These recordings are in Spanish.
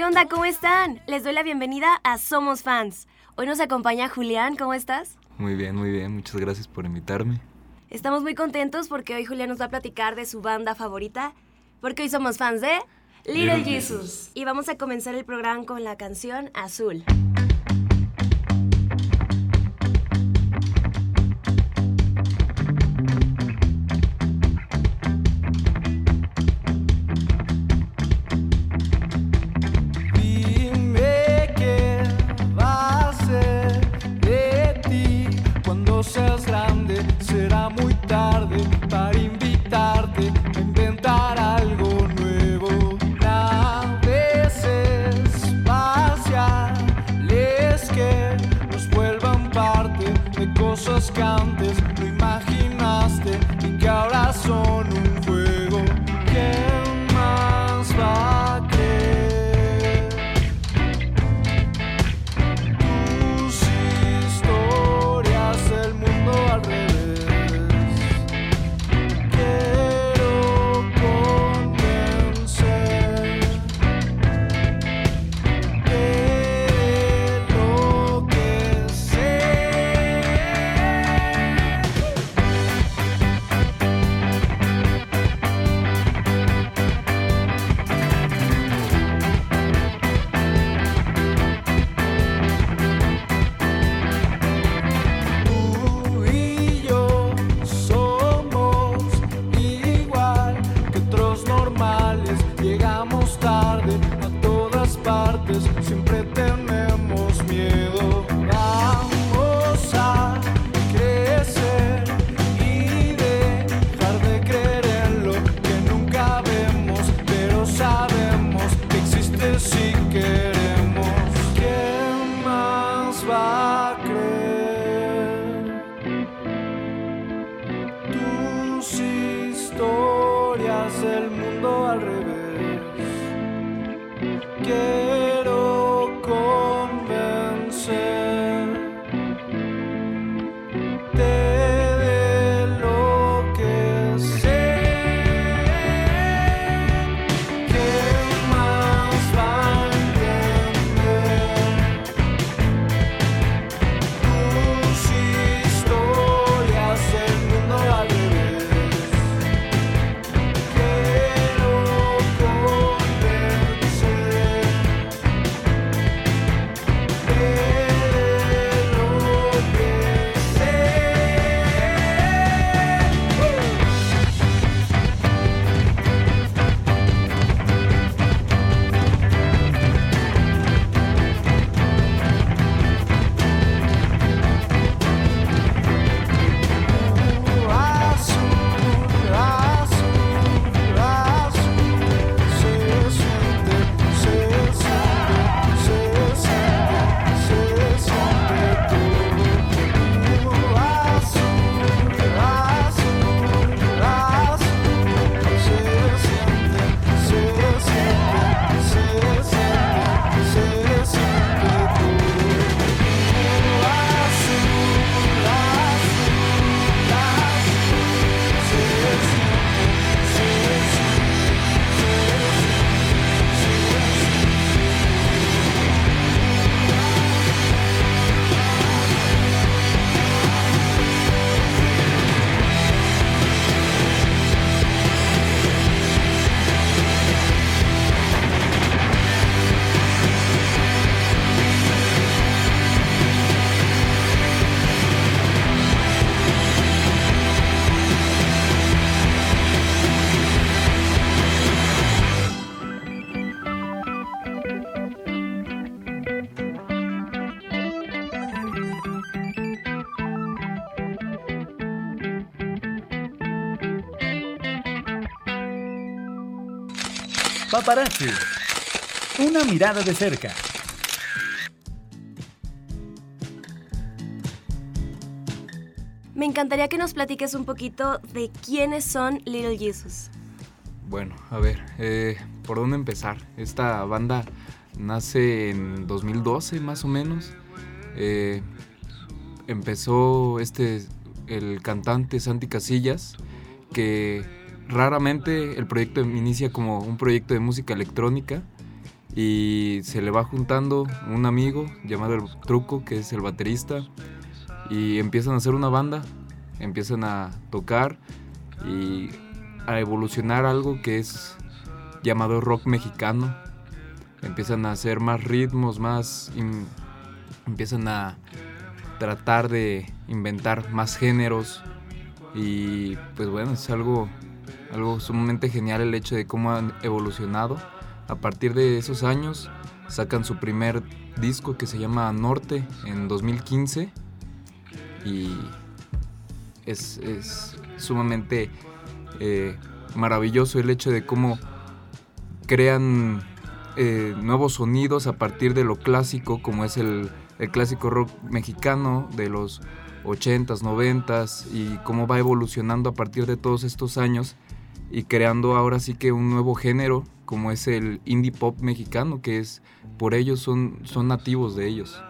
¿Qué onda? ¿Cómo están? Les doy la bienvenida a Somos Fans. Hoy nos acompaña Julián, ¿cómo estás? Muy bien, muy bien. Muchas gracias por invitarme. Estamos muy contentos porque hoy Julián nos va a platicar de su banda favorita, porque hoy somos fans de Little, Little Jesus. Jesus. Y vamos a comenzar el programa con la canción Azul. Muy tarde para invitarte Paparazzi. Una mirada de cerca. Me encantaría que nos platiques un poquito de quiénes son Little Jesus. Bueno, a ver, eh, ¿por dónde empezar? Esta banda nace en 2012 más o menos. Eh, empezó este, el cantante Santi Casillas, que raramente el proyecto inicia como un proyecto de música electrónica y se le va juntando un amigo llamado el Truco, que es el baterista, y empiezan a hacer una banda, empiezan a tocar y a evolucionar algo que es llamado rock mexicano. Empiezan a hacer más ritmos, más empiezan a tratar de inventar más géneros y pues bueno, es algo algo sumamente genial el hecho de cómo han evolucionado. A partir de esos años sacan su primer disco que se llama Norte en 2015 y es, sumamente eh, maravilloso el hecho de cómo crean eh, nuevos sonidos a partir de lo clásico, como es el, el clásico rock mexicano de los 80s, 90s y cómo va evolucionando a partir de todos estos años y creando ahora sí que un nuevo género como es el indie pop mexicano, que es por ellos son, son nativos de ellos.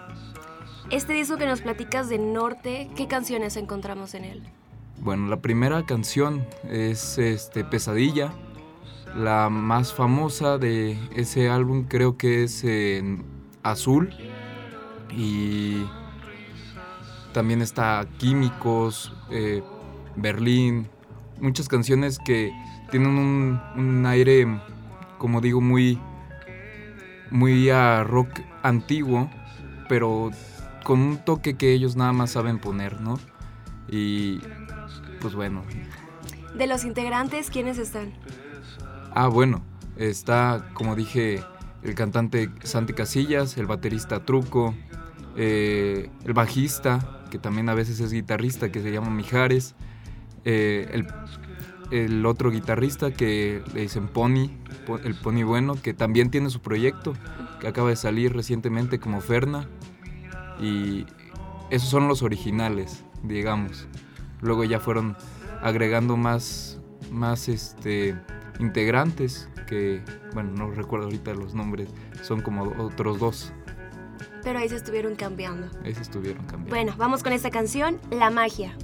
Este disco que nos platicas de Norte, ¿qué canciones encontramos en él? Bueno, la primera canción es este, Pesadilla. La más famosa de ese álbum creo que es Azul. Y también está Químicos, eh, Berlín. Muchas canciones que tienen un, un aire, como digo, muy, muy a rock antiguo, pero con un toque que ellos nada más saben poner, ¿no? Y pues bueno. De los integrantes, ¿quiénes están? Ah, bueno, está, como dije, el cantante Santi Casillas, el baterista Truco, eh, el bajista, que también a veces es guitarrista, que se llama Mijares, eh, el, el, otro guitarrista que le dicen Pony, el Pony Bueno, que también tiene su proyecto, que acaba de salir recientemente como Ferna, y esos son los originales, digamos. Luego ya fueron agregando más, más este, integrantes que, bueno, no recuerdo ahorita los nombres, son como otros dos. Pero ahí se estuvieron cambiando. Ahí se estuvieron cambiando. Bueno, vamos con esta canción, La Magia.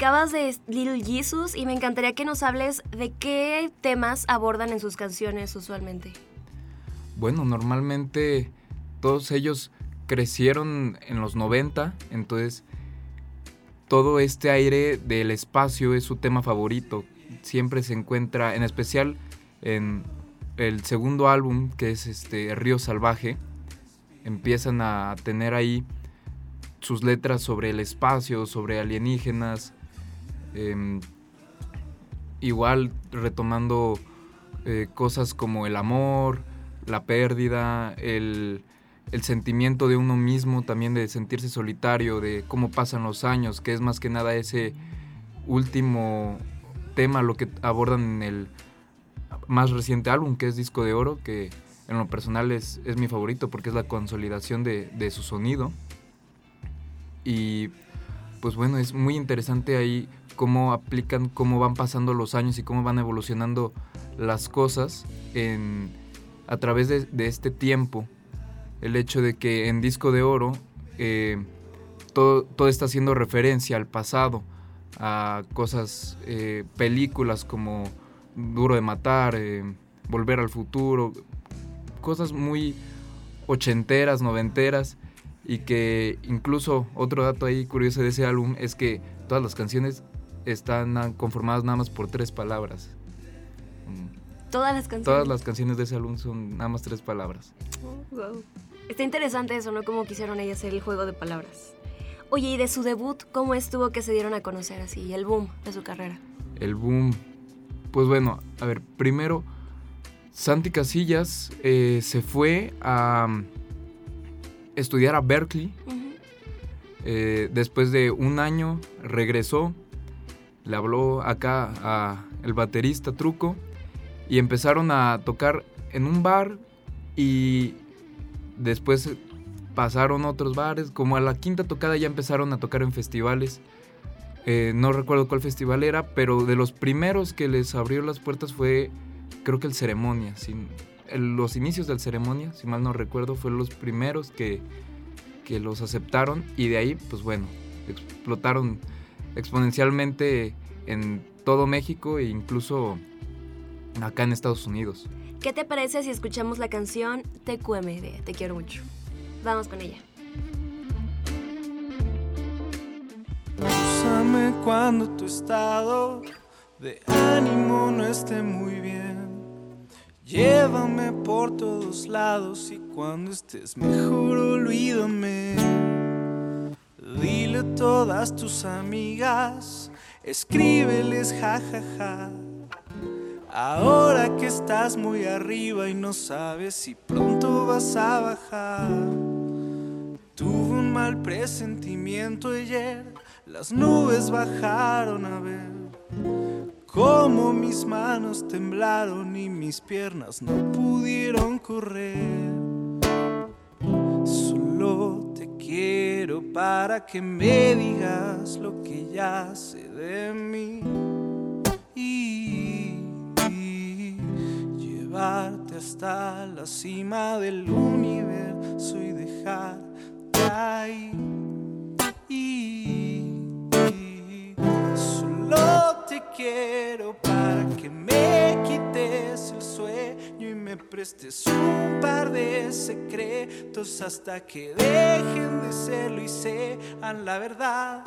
Platicabas de Little Jesus y me encantaría que nos hables de qué temas abordan en sus canciones usualmente. Bueno, normalmente todos ellos crecieron en los 90, entonces todo este aire del espacio es su tema favorito. Siempre se encuentra, en especial en el segundo álbum, que es este Río Salvaje, empiezan a tener ahí sus letras sobre el espacio, sobre alienígenas, em, igual retomando eh, cosas como el amor, la pérdida, el, el sentimiento de uno mismo, también de sentirse solitario, de cómo pasan los años, que es más que nada ese último tema lo que abordan en el más reciente álbum, que es Disco de Oro, que en lo personal es, es mi favorito porque es la consolidación de, de su sonido. Y pues bueno, es muy interesante ahí cómo aplican, cómo van pasando los años y cómo van evolucionando las cosas a través de, de este tiempo. El hecho de que en Disco de Oro eh, todo, todo está haciendo referencia al pasado, a cosas, eh, películas como Duro de Matar, eh, Volver al Futuro, cosas muy ochenteras, noventeras y que incluso otro dato ahí curioso de ese álbum es que todas las canciones están conformadas nada más por tres palabras. Mm, Todas las canciones. Todas las canciones de ese álbum son nada más tres palabras. Oh, wow. Está interesante eso, ¿no? Cómo quisieron ellos hacer el juego de palabras. Oye, y de su debut, ¿cómo estuvo que se dieron a conocer así? El boom de su carrera. El boom. Pues bueno, a ver, primero, Santi Casillas eh, se fue a mm, estudiar a Berkeley. Eh, después de un año regresó, le habló acá a el baterista Truco y empezaron a tocar en un bar y después pasaron otros bares, como a la quinta tocada ya empezaron a tocar en festivales. Eh, no recuerdo cuál festival era, pero de los primeros que les abrió las puertas fue, creo que el Ceremonia. los inicios del Ceremonia, si mal no recuerdo, fueron los primeros que, que los aceptaron y de ahí, pues bueno, explotaron exponencialmente en todo México e incluso acá en Estados Unidos. ¿Qué te parece si escuchamos la canción TQM de Te quiero mucho? Vamos con ella. Úsame cuando tu estado de ánimo no esté muy bien. Llévame por todos lados y cuando estés mejor olvídame. Dile a todas tus amigas, escríbeles jajaja. Ahora que estás muy arriba y no sabes si pronto vas a bajar. Tuve un mal presentimiento ayer, las nubes bajaron a ver cómo mis manos temblaron y mis piernas no pudieron correr. Quiero para que me digas lo que ya sé de mí. Y, y llevarte hasta la cima del universo y dejarte ahí. Te quiero para que me quites el sueño y me prestes un par de secretos hasta que dejen de serlo y sean la verdad.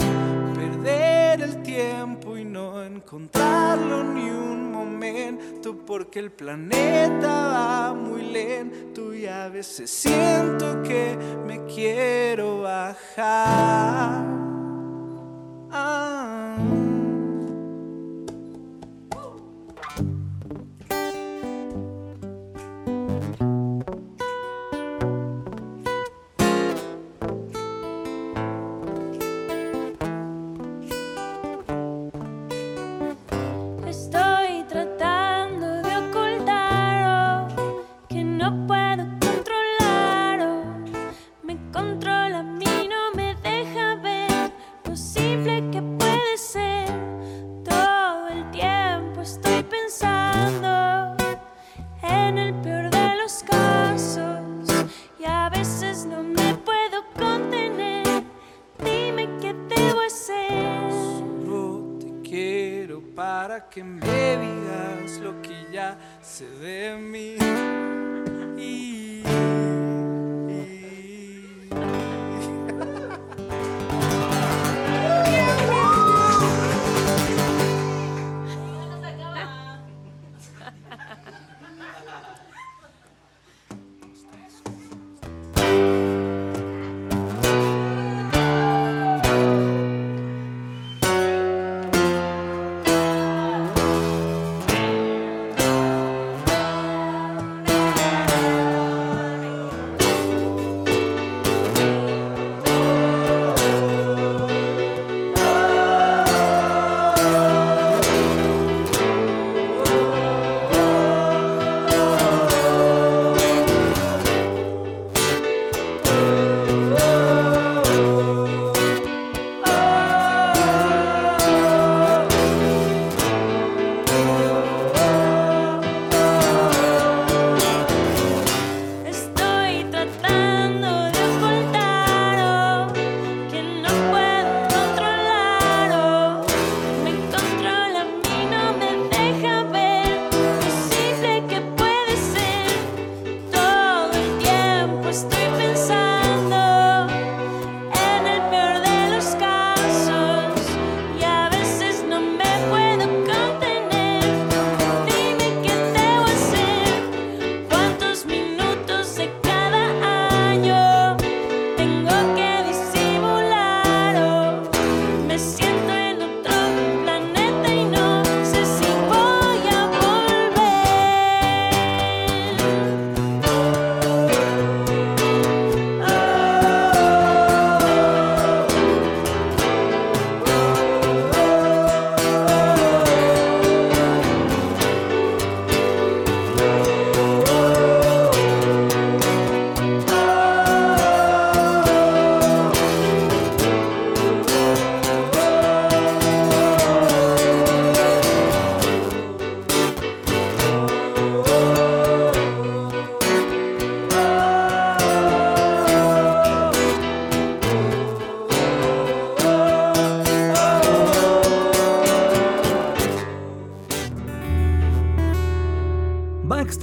Perder el tiempo y no encontrarlo ni un momento porque el planeta va muy lento y a veces siento que me quiero bajar.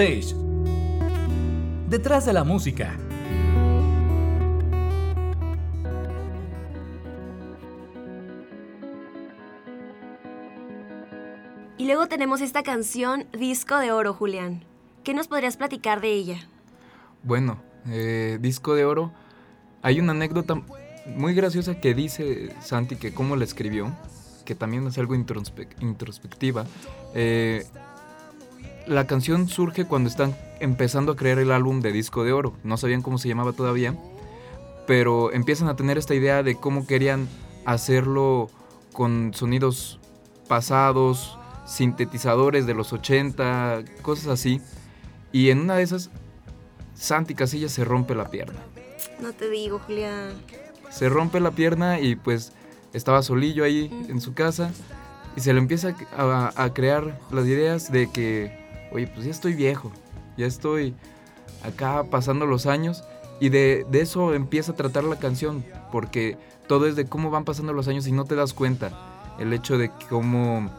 Backstage. Detrás de la música. Y luego tenemos esta canción Disco de Oro, Julián. ¿Qué nos podrías platicar de ella? Bueno, eh, disco de oro. Hay una anécdota muy graciosa que dice Santi que cómo la escribió, que también es algo introspe- introspectiva. Eh, la canción surge cuando están empezando a crear el álbum de disco de oro. No sabían cómo se llamaba todavía, pero empiezan a tener esta idea de cómo querían hacerlo con sonidos pasados, sintetizadores de los 80, cosas así. Y en una de esas, Santi Casillas se rompe la pierna. No te digo, Julián. se rompe la pierna y pues estaba solillo ahí Mm. en su casa y se le empieza a, a crear las ideas de que, oye, pues ya estoy viejo, ya estoy acá pasando los años y de, de eso empieza a tratar la canción, porque todo es de cómo van pasando los años y no te das cuenta. El hecho de cómo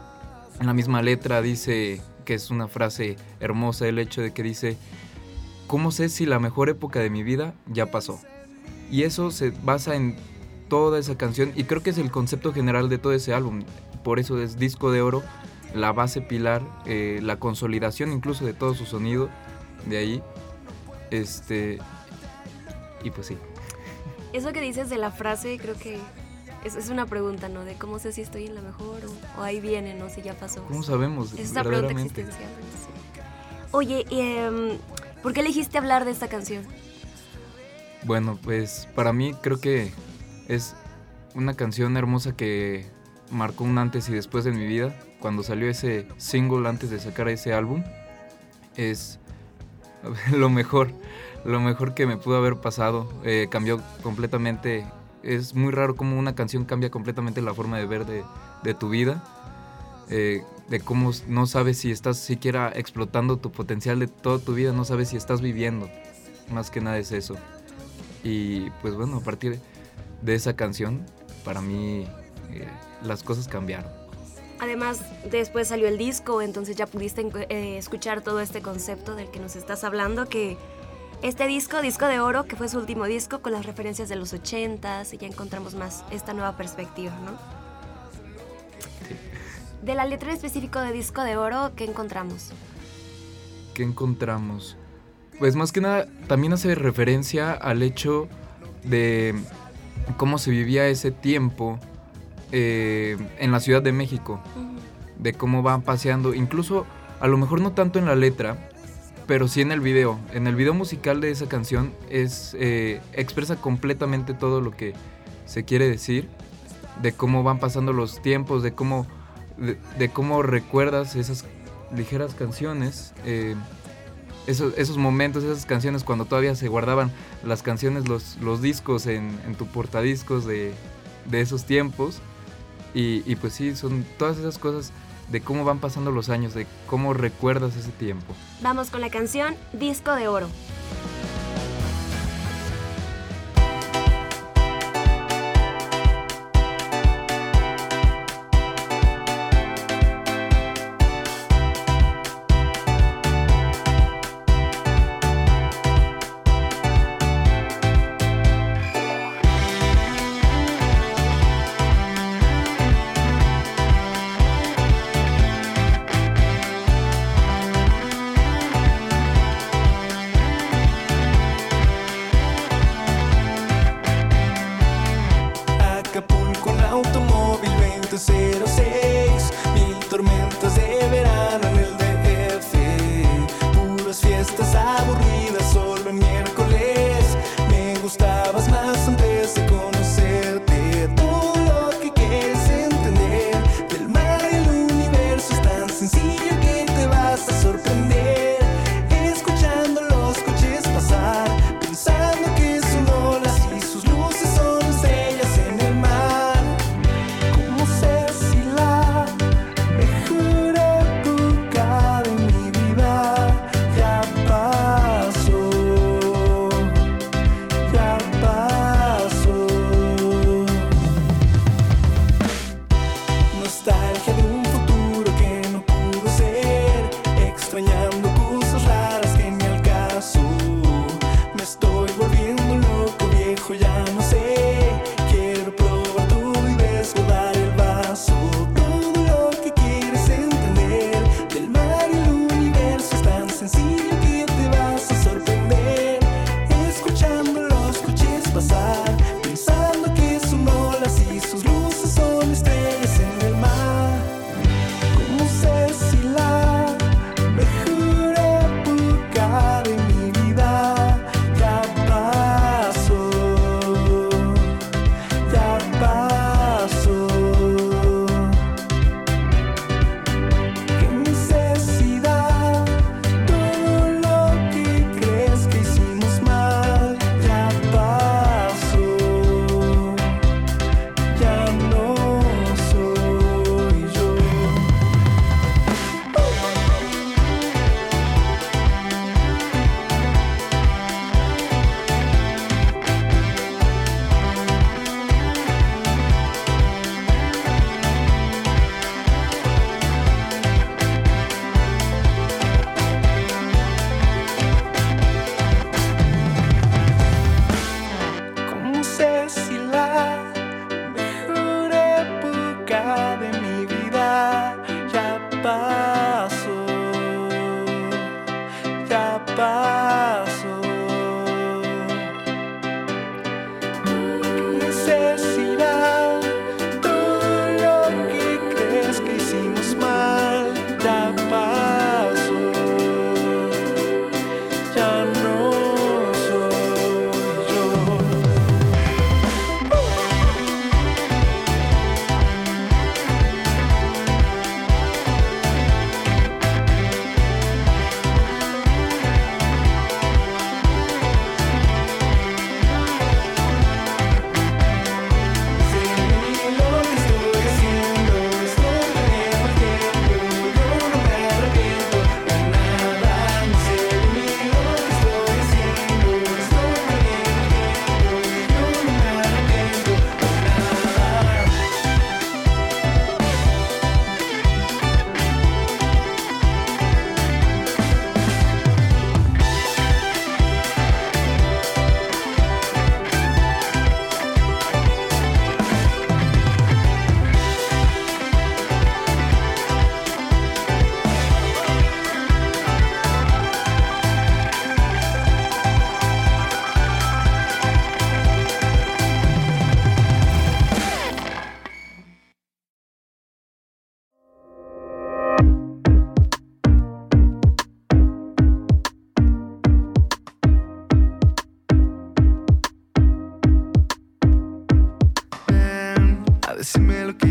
en la misma letra dice, que es una frase hermosa, el hecho de que dice, ¿cómo sé si la mejor época de mi vida ya pasó? Y eso se basa en toda esa canción y creo que es el concepto general de todo ese álbum. Por eso es disco de oro, la base pilar, eh, la consolidación incluso de todo su sonido de ahí. Este. Y pues sí. Eso que dices de la frase, creo que es, es una pregunta, ¿no? De cómo sé si estoy en la mejor o, o ahí viene, ¿no? Si ya pasó. ¿Cómo sabemos? Es una pregunta existencial. sí. Oye, em, ¿por qué elegiste hablar de esta canción? Bueno, pues para mí creo que es una canción hermosa que marcó un antes y después de mi vida. Cuando salió ese single antes de sacar ese álbum, es lo mejor, lo mejor que me pudo haber pasado. Eh, cambió completamente. Es muy raro cómo una canción cambia completamente la forma de ver de, de tu vida. Eh, de cómo no sabes si estás siquiera explotando tu potencial de toda tu vida, no sabes si estás viviendo. Más que nada es eso. Y pues bueno, a partir de esa canción, para mí eh, las cosas cambiaron. Además, después salió el disco, entonces ya pudiste eh, escuchar todo este concepto del que nos estás hablando, que este disco, disco de oro, que fue su último disco, con las referencias de los ochentas, y ya encontramos más esta nueva perspectiva, ¿no? De la letra en específico de disco de oro, ¿qué encontramos? ¿Qué encontramos? Pues más que nada, también hace referencia al hecho de cómo se vivía ese tiempo eh, en la Ciudad de México. de cómo van paseando, incluso a lo mejor no tanto en la letra, pero sí en el video. En el video musical de esa canción es eh, expresa completamente todo lo que se quiere decir, de cómo van pasando los tiempos, de cómo, de, de cómo recuerdas esas ligeras canciones, eh, esos, esos momentos, esas canciones cuando todavía se guardaban las canciones, los, los discos en, en tu portadiscos de, de esos tiempos. Y, pues sí, son todas esas cosas de cómo van pasando los años, de cómo recuerdas ese tiempo. Vamos con la canción Disco de Oro.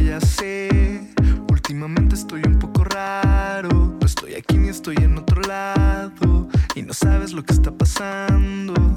Ya sé. Últimamente estoy un poco raro. No estoy aquí ni estoy en otro lado. Y no sabes lo que está pasando.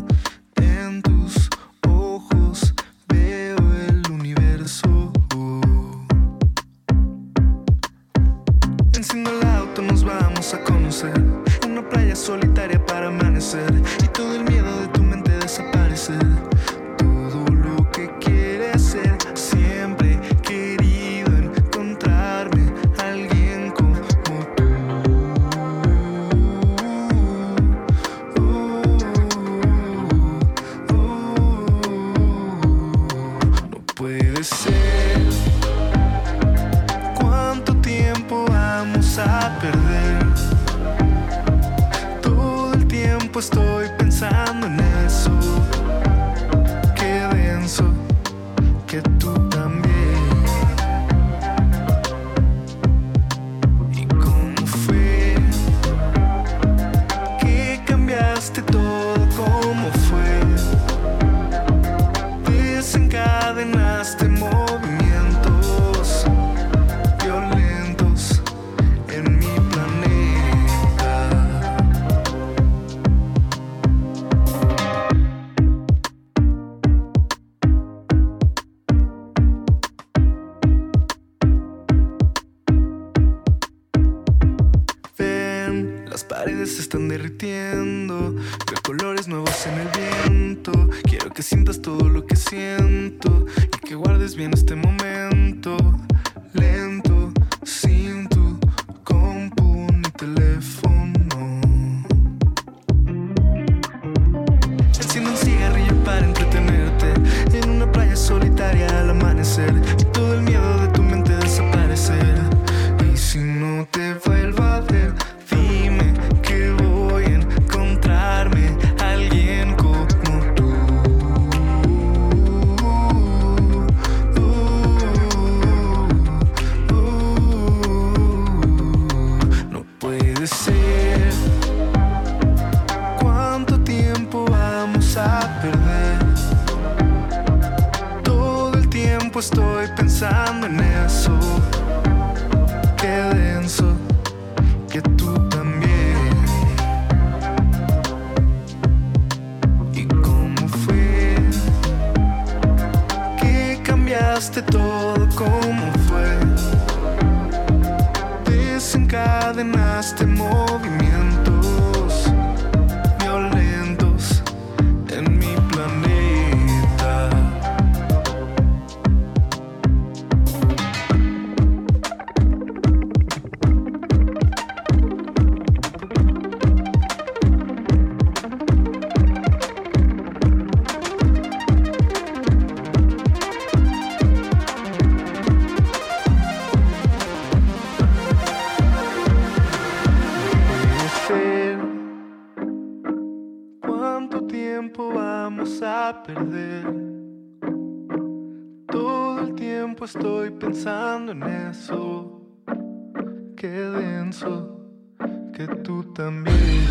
Paredes se están derritiendo. Veo colores nuevos en el viento. Quiero que sientas todo lo que siento y que guardes bien este momento. Lento, pensando en eso. Qué denso, que tú también.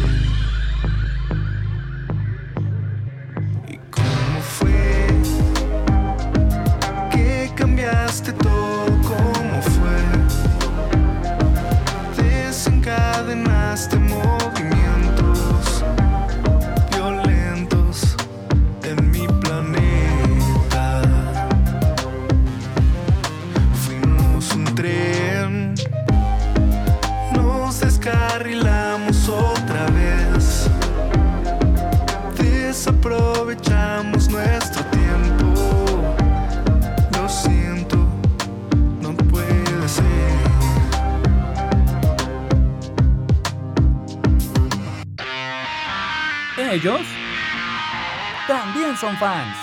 También son fans.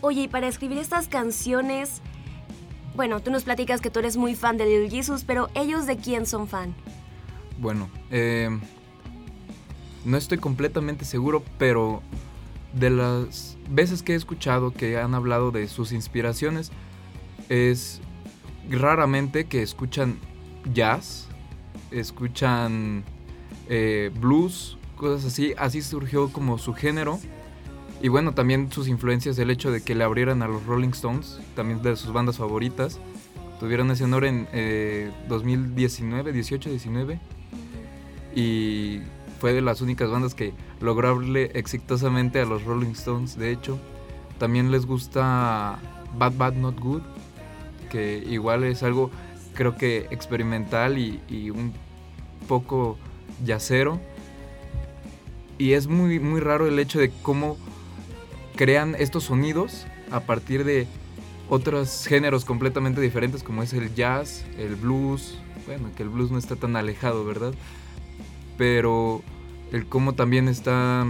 Oye, y para escribir estas canciones, bueno, tú nos platicas que tú eres muy fan de Lil Jesus, pero ellos de quién son fan? Bueno, eh, no estoy completamente seguro, pero de las veces que he escuchado que han hablado de sus inspiraciones, es raramente que escuchan jazz, escuchan eh, blues, cosas así. Así surgió como su género. Y bueno, también sus influencias, el hecho de que le abrieran a los Rolling Stones, también de sus bandas favoritas. Tuvieron ese honor en eh, 2019, 18, 19. Y fue de las únicas bandas que logró abrirle exitosamente a los Rolling Stones, de hecho. También les gusta Bad Bad Not Good, que igual es algo creo que experimental y, y un poco yacero. Y es muy, muy raro el hecho de cómo crean estos sonidos a partir de otros géneros completamente diferentes como es el jazz, el blues. Bueno, que el blues no está tan alejado, ¿verdad? Pero el cómo también está,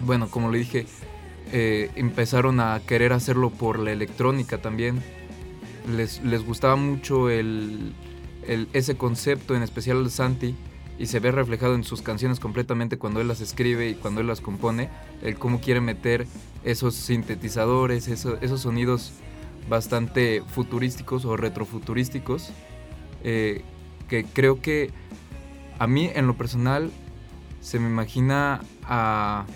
bueno, como le dije, eh, empezaron a querer hacerlo por la electrónica también. Les, les gustaba mucho el, el- ese concepto, en especial el Santi, y se ve reflejado en sus canciones completamente cuando él las escribe y cuando él las compone, el cómo quiere meter esos sintetizadores, eso- esos sonidos bastante futurísticos o retrofuturísticos, eh, que creo que a mí en lo personal se me imagina a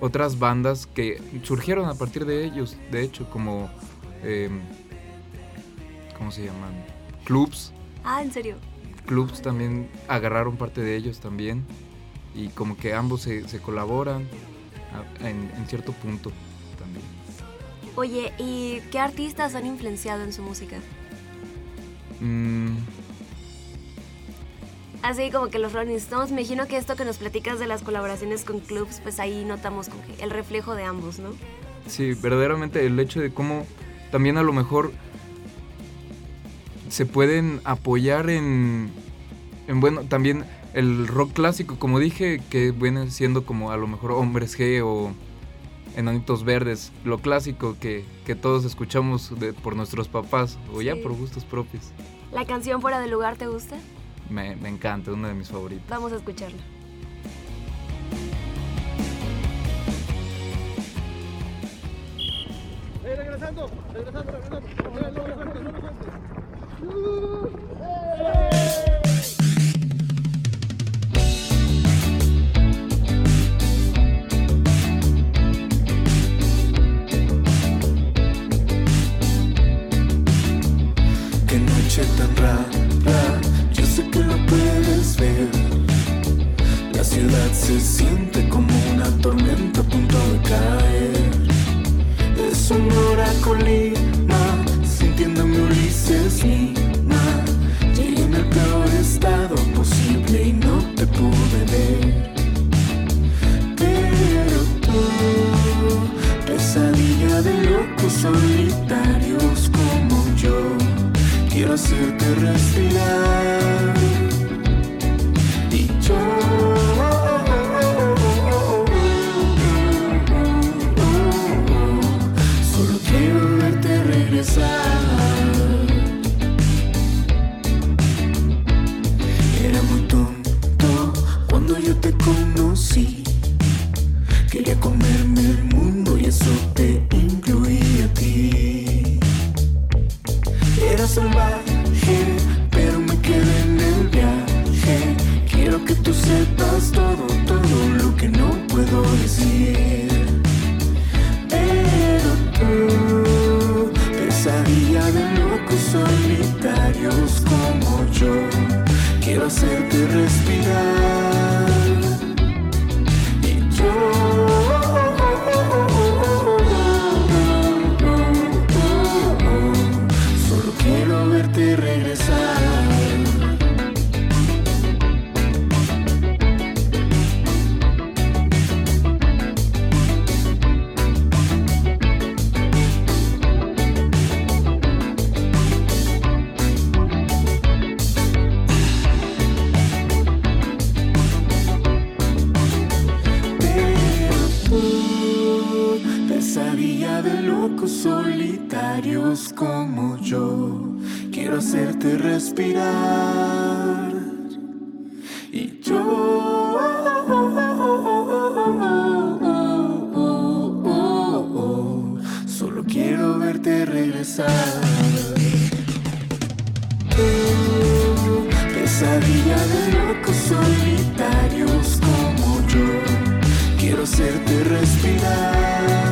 otras bandas que surgieron a partir de ellos, de hecho, como, eh, ¿cómo se llaman? Clubs, Ah, ¿en serio? Clubs también agarraron parte de ellos también y como que ambos se, se colaboran a- en, en cierto punto también. Oye, ¿y qué artistas han influenciado en su música? Mm, Así como que los Rolling Stones, me imagino que esto que nos platicas de las colaboraciones con clubs, pues ahí notamos como que el reflejo de ambos, ¿no? Sí, verdaderamente el hecho de cómo también a lo mejor se pueden apoyar en, en bueno, también el rock clásico, como dije, que viene siendo como a lo mejor Hombres G o Enanitos Verdes, lo clásico que, que todos escuchamos de- por nuestros papás o ya por gustos propios. ¿La canción Fuera de Lugar te gusta? Me, me encanta, una de mis favoritas. Vamos a escucharla. Qué noche tan rara, yo sé que lo puedes ver. La ciudad se siente como una tormenta a punto de caer. Es Sonora Colima, solitarios como yo, quiero hacerte respirar. Y yo solo quiero verte regresar. Pesadilla de locos solitarios como yo. Quiero hacerte respirar.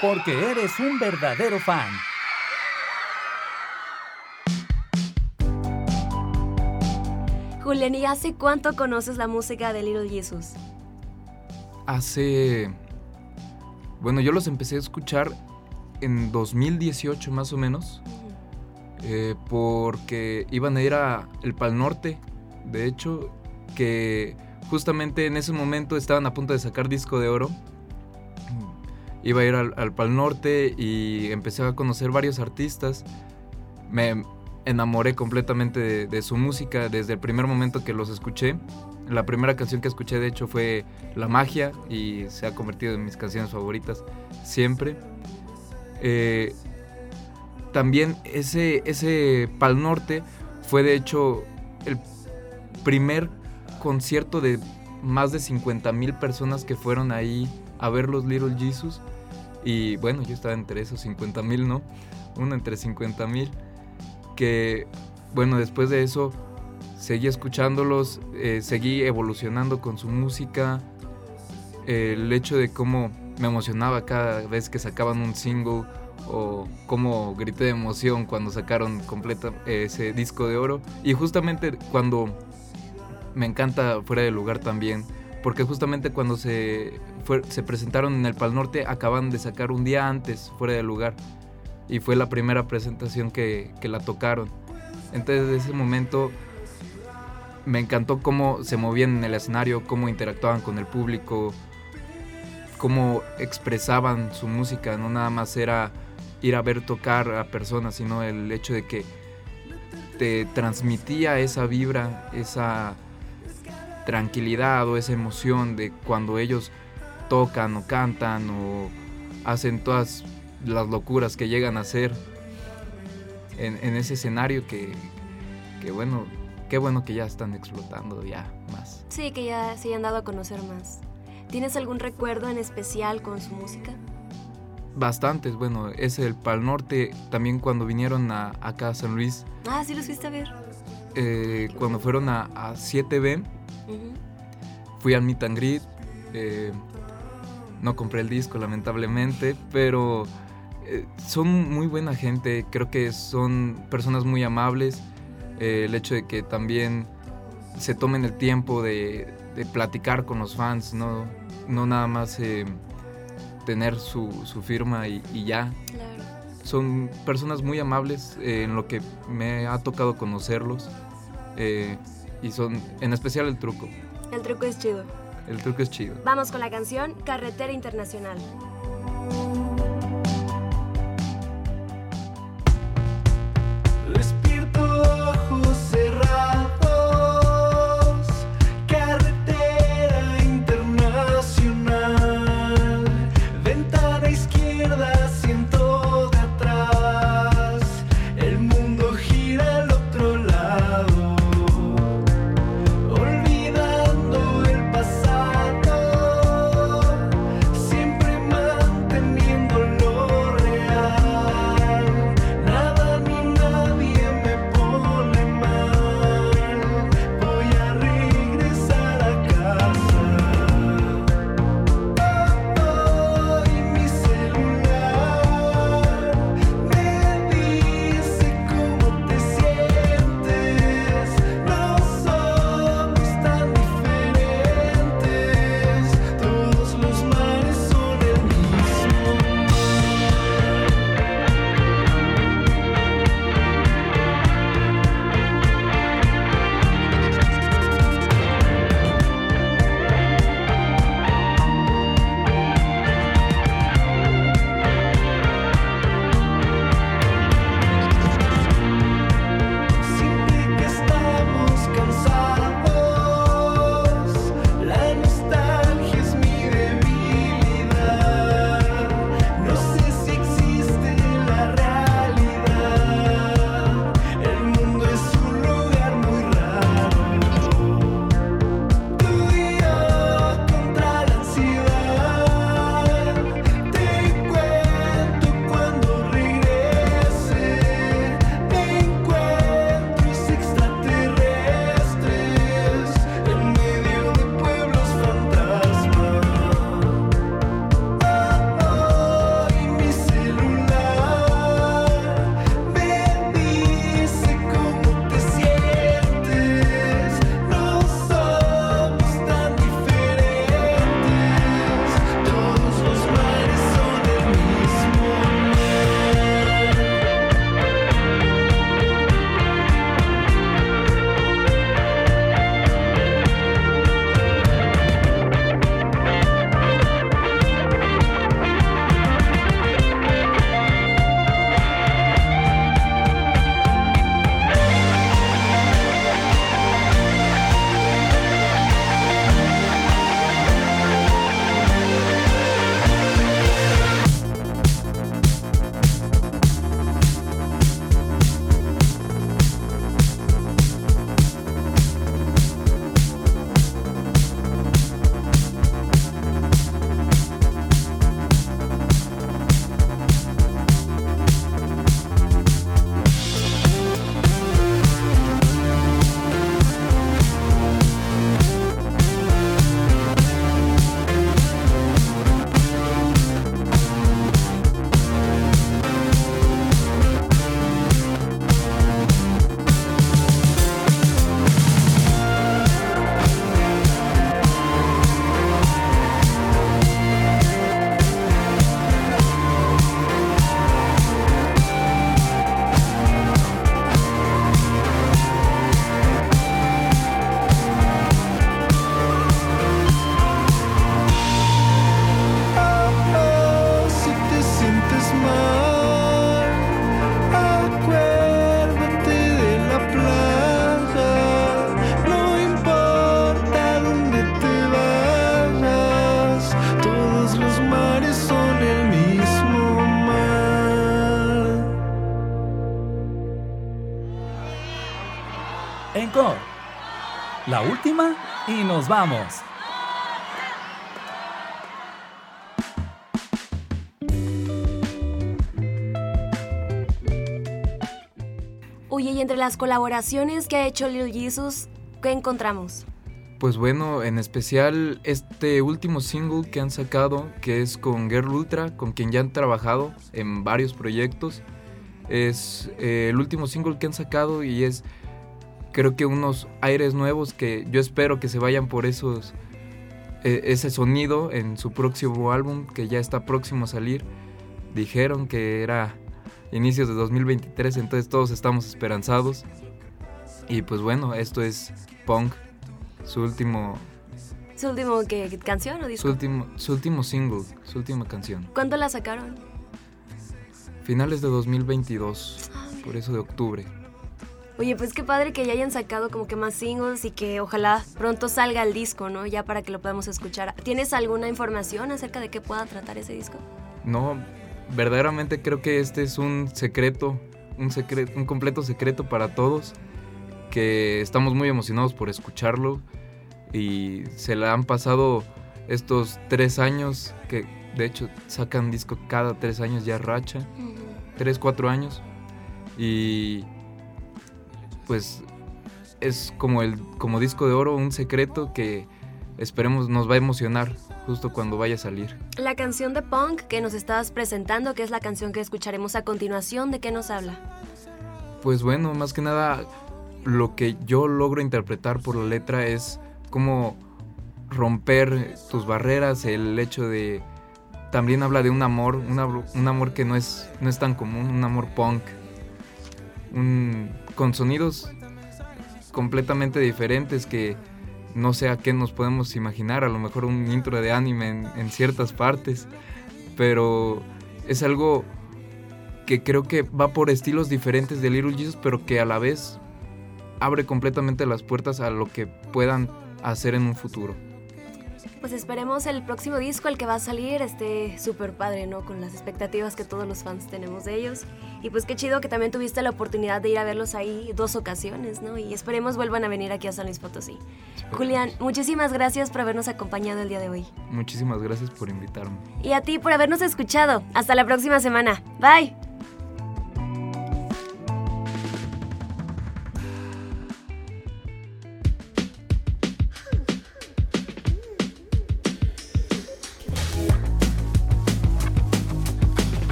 Porque eres un verdadero fan. Julián, ¿y hace cuánto conoces la música de Little Jesus? Hace... Bueno, yo los empecé a escuchar en 2018 más o menos, eh, porque iban a ir a el Pal Norte, de hecho, que justamente en ese momento estaban a punto de sacar disco de oro. Iba a ir al, al Pal Norte y empecé a conocer varios artistas. Me enamoré completamente de, de su música desde el primer momento que los escuché. La primera canción que escuché de hecho fue La Magia y se ha convertido en mis canciones favoritas siempre. Eh, también ese, ese Pal Norte fue de hecho el primer concierto de más de 50 mil personas que fueron ahí a ver los Little Jesus. Y bueno, yo estaba entre esos 50 mil, ¿no? Uno entre 50 mil. Que bueno, después de eso seguí escuchándolos, eh, seguí evolucionando con su música. el hecho de cómo me emocionaba cada vez que sacaban un single o cómo grité de emoción cuando sacaron completa ese disco de oro. Y justamente cuando me encanta Fuera de Lugar también, porque justamente cuando se, se presentaron en el Pal Norte acaban de sacar un día antes Fuera de Lugar. Y fue la primera presentación que, que la tocaron. Entonces desde ese momento me encantó cómo se movían en el escenario, cómo interactuaban con el público, cómo expresaban su música. No nada más era ir a ver tocar a personas, sino el hecho de que te transmitía esa vibra, esa tranquilidad o esa emoción de cuando ellos tocan o cantan o hacen todas las locuras que llegan a hacer en, en ese escenario que, que bueno, qué bueno que ya están explotando ya más. Sí, que ya se hayan dado a conocer más. ¿Tienes algún recuerdo en especial con su música? Bastantes, bueno, es el Pal Norte, también cuando vinieron a, acá a San Luis, Ah, sí los fuiste a ver. eh, cuando fueron a, a 7B, Ujú. fui al Meet and Greet, eh, no compré el disco lamentablemente, pero eh, son muy buena gente, creo que son personas muy amables, eh, el hecho de que también se tomen el tiempo de, de platicar con los fans, no, no nada más eh, tener su, su firma y, y ya. Claro. Son personas muy amables en lo que me ha tocado conocerlos y son en especial el truco. El truco es chido. El truco es chido. Vamos con la canción Carretera Internacional. La última y nos vamos. Oye, y entre las colaboraciones que ha hecho Lil Jesus, ¿qué encontramos? Pues bueno, en especial este último single que han sacado, que es con Girl Ultra, con quien ya han trabajado en varios proyectos. Es eh, el último single que han sacado y es creo que unos aires nuevos que yo espero que se vayan por esos eh, ese sonido en su próximo álbum que ya está próximo a salir. Dijeron que era inicios de 2023, entonces todos estamos esperanzados. Y pues bueno, esto es Punk, su último ¿Su último qué, canción o su disco? último su último single, su última canción. ¿Cuándo la sacaron? Finales de 2022, por eso de octubre. Oye, pues qué padre que ya hayan sacado como que más singles y que ojalá pronto salga el disco, ¿no? Ya para que lo podamos escuchar. ¿Tienes alguna información acerca de qué pueda tratar ese disco? No, verdaderamente creo que este es un secreto, un secreto, un completo secreto para todos, que estamos muy emocionados por escucharlo y se la han pasado estos tres años, que de hecho sacan disco cada tres años ya racha, tres, cuatro años, y pues es como el como disco de oro, un secreto que esperemos nos va a emocionar justo cuando vaya a salir. La canción de punk que nos estabas presentando, que es la canción que escucharemos a continuación, ¿de qué nos habla? Pues bueno, más que nada lo que yo logro interpretar por la letra es cómo romper tus barreras, el hecho de también habla de un amor, un, un amor que no es, no es tan común, un amor punk, un- con sonidos completamente diferentes que no sé a qué nos podemos imaginar, a lo mejor un intro de anime en, ciertas partes, pero es algo que creo que va por estilos diferentes de Little Jesus, pero que a la vez abre completamente las puertas a lo que puedan hacer en un futuro. Pues esperemos el próximo disco, el que va a salir, esté súper padre, ¿no? Con las expectativas que todos los fans tenemos de ellos. Y pues qué chido que también tuviste la oportunidad de ir a verlos ahí dos ocasiones, ¿no? Y esperemos vuelvan a venir aquí a San Luis Potosí. Julián, muchísimas gracias por habernos acompañado el día de hoy. Muchísimas gracias por invitarme. Y a ti por habernos escuchado. Hasta la próxima semana. Bye.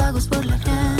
Vagos por la gran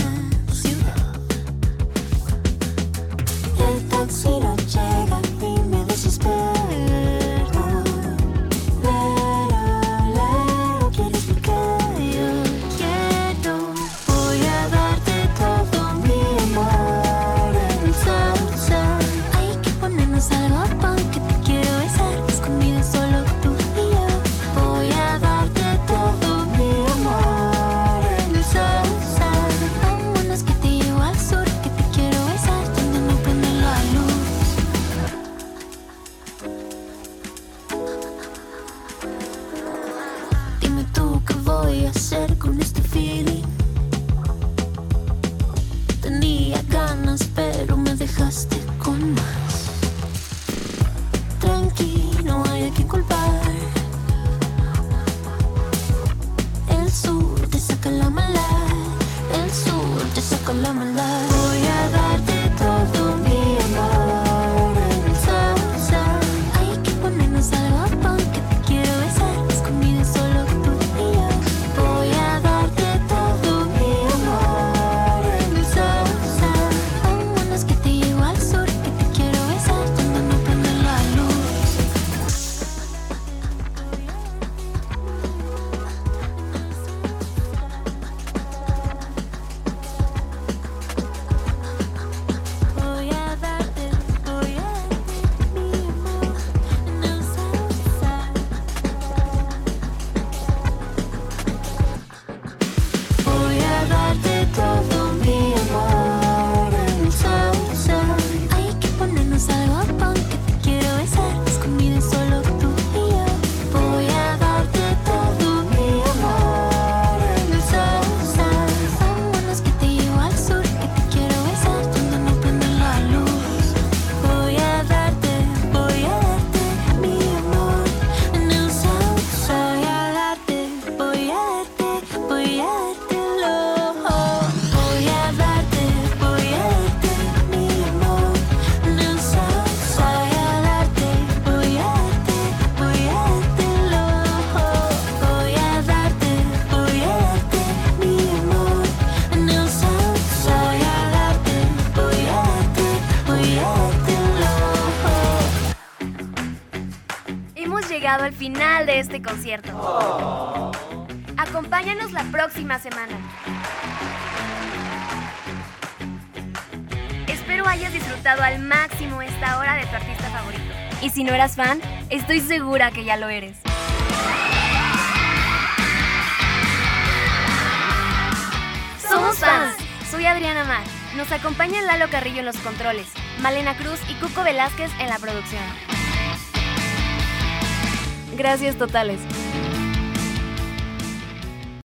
concierto. Acompáñanos la próxima semana. Espero hayas disfrutado al máximo esta hora de tu artista favorito. Y si no eras fan, estoy segura que ya lo eres. Somos fans. Soy Adriana Mar. Nos acompaña Lalo Carrillo en los controles, Malena Cruz y Cuco Velázquez en la producción. Gracias totales.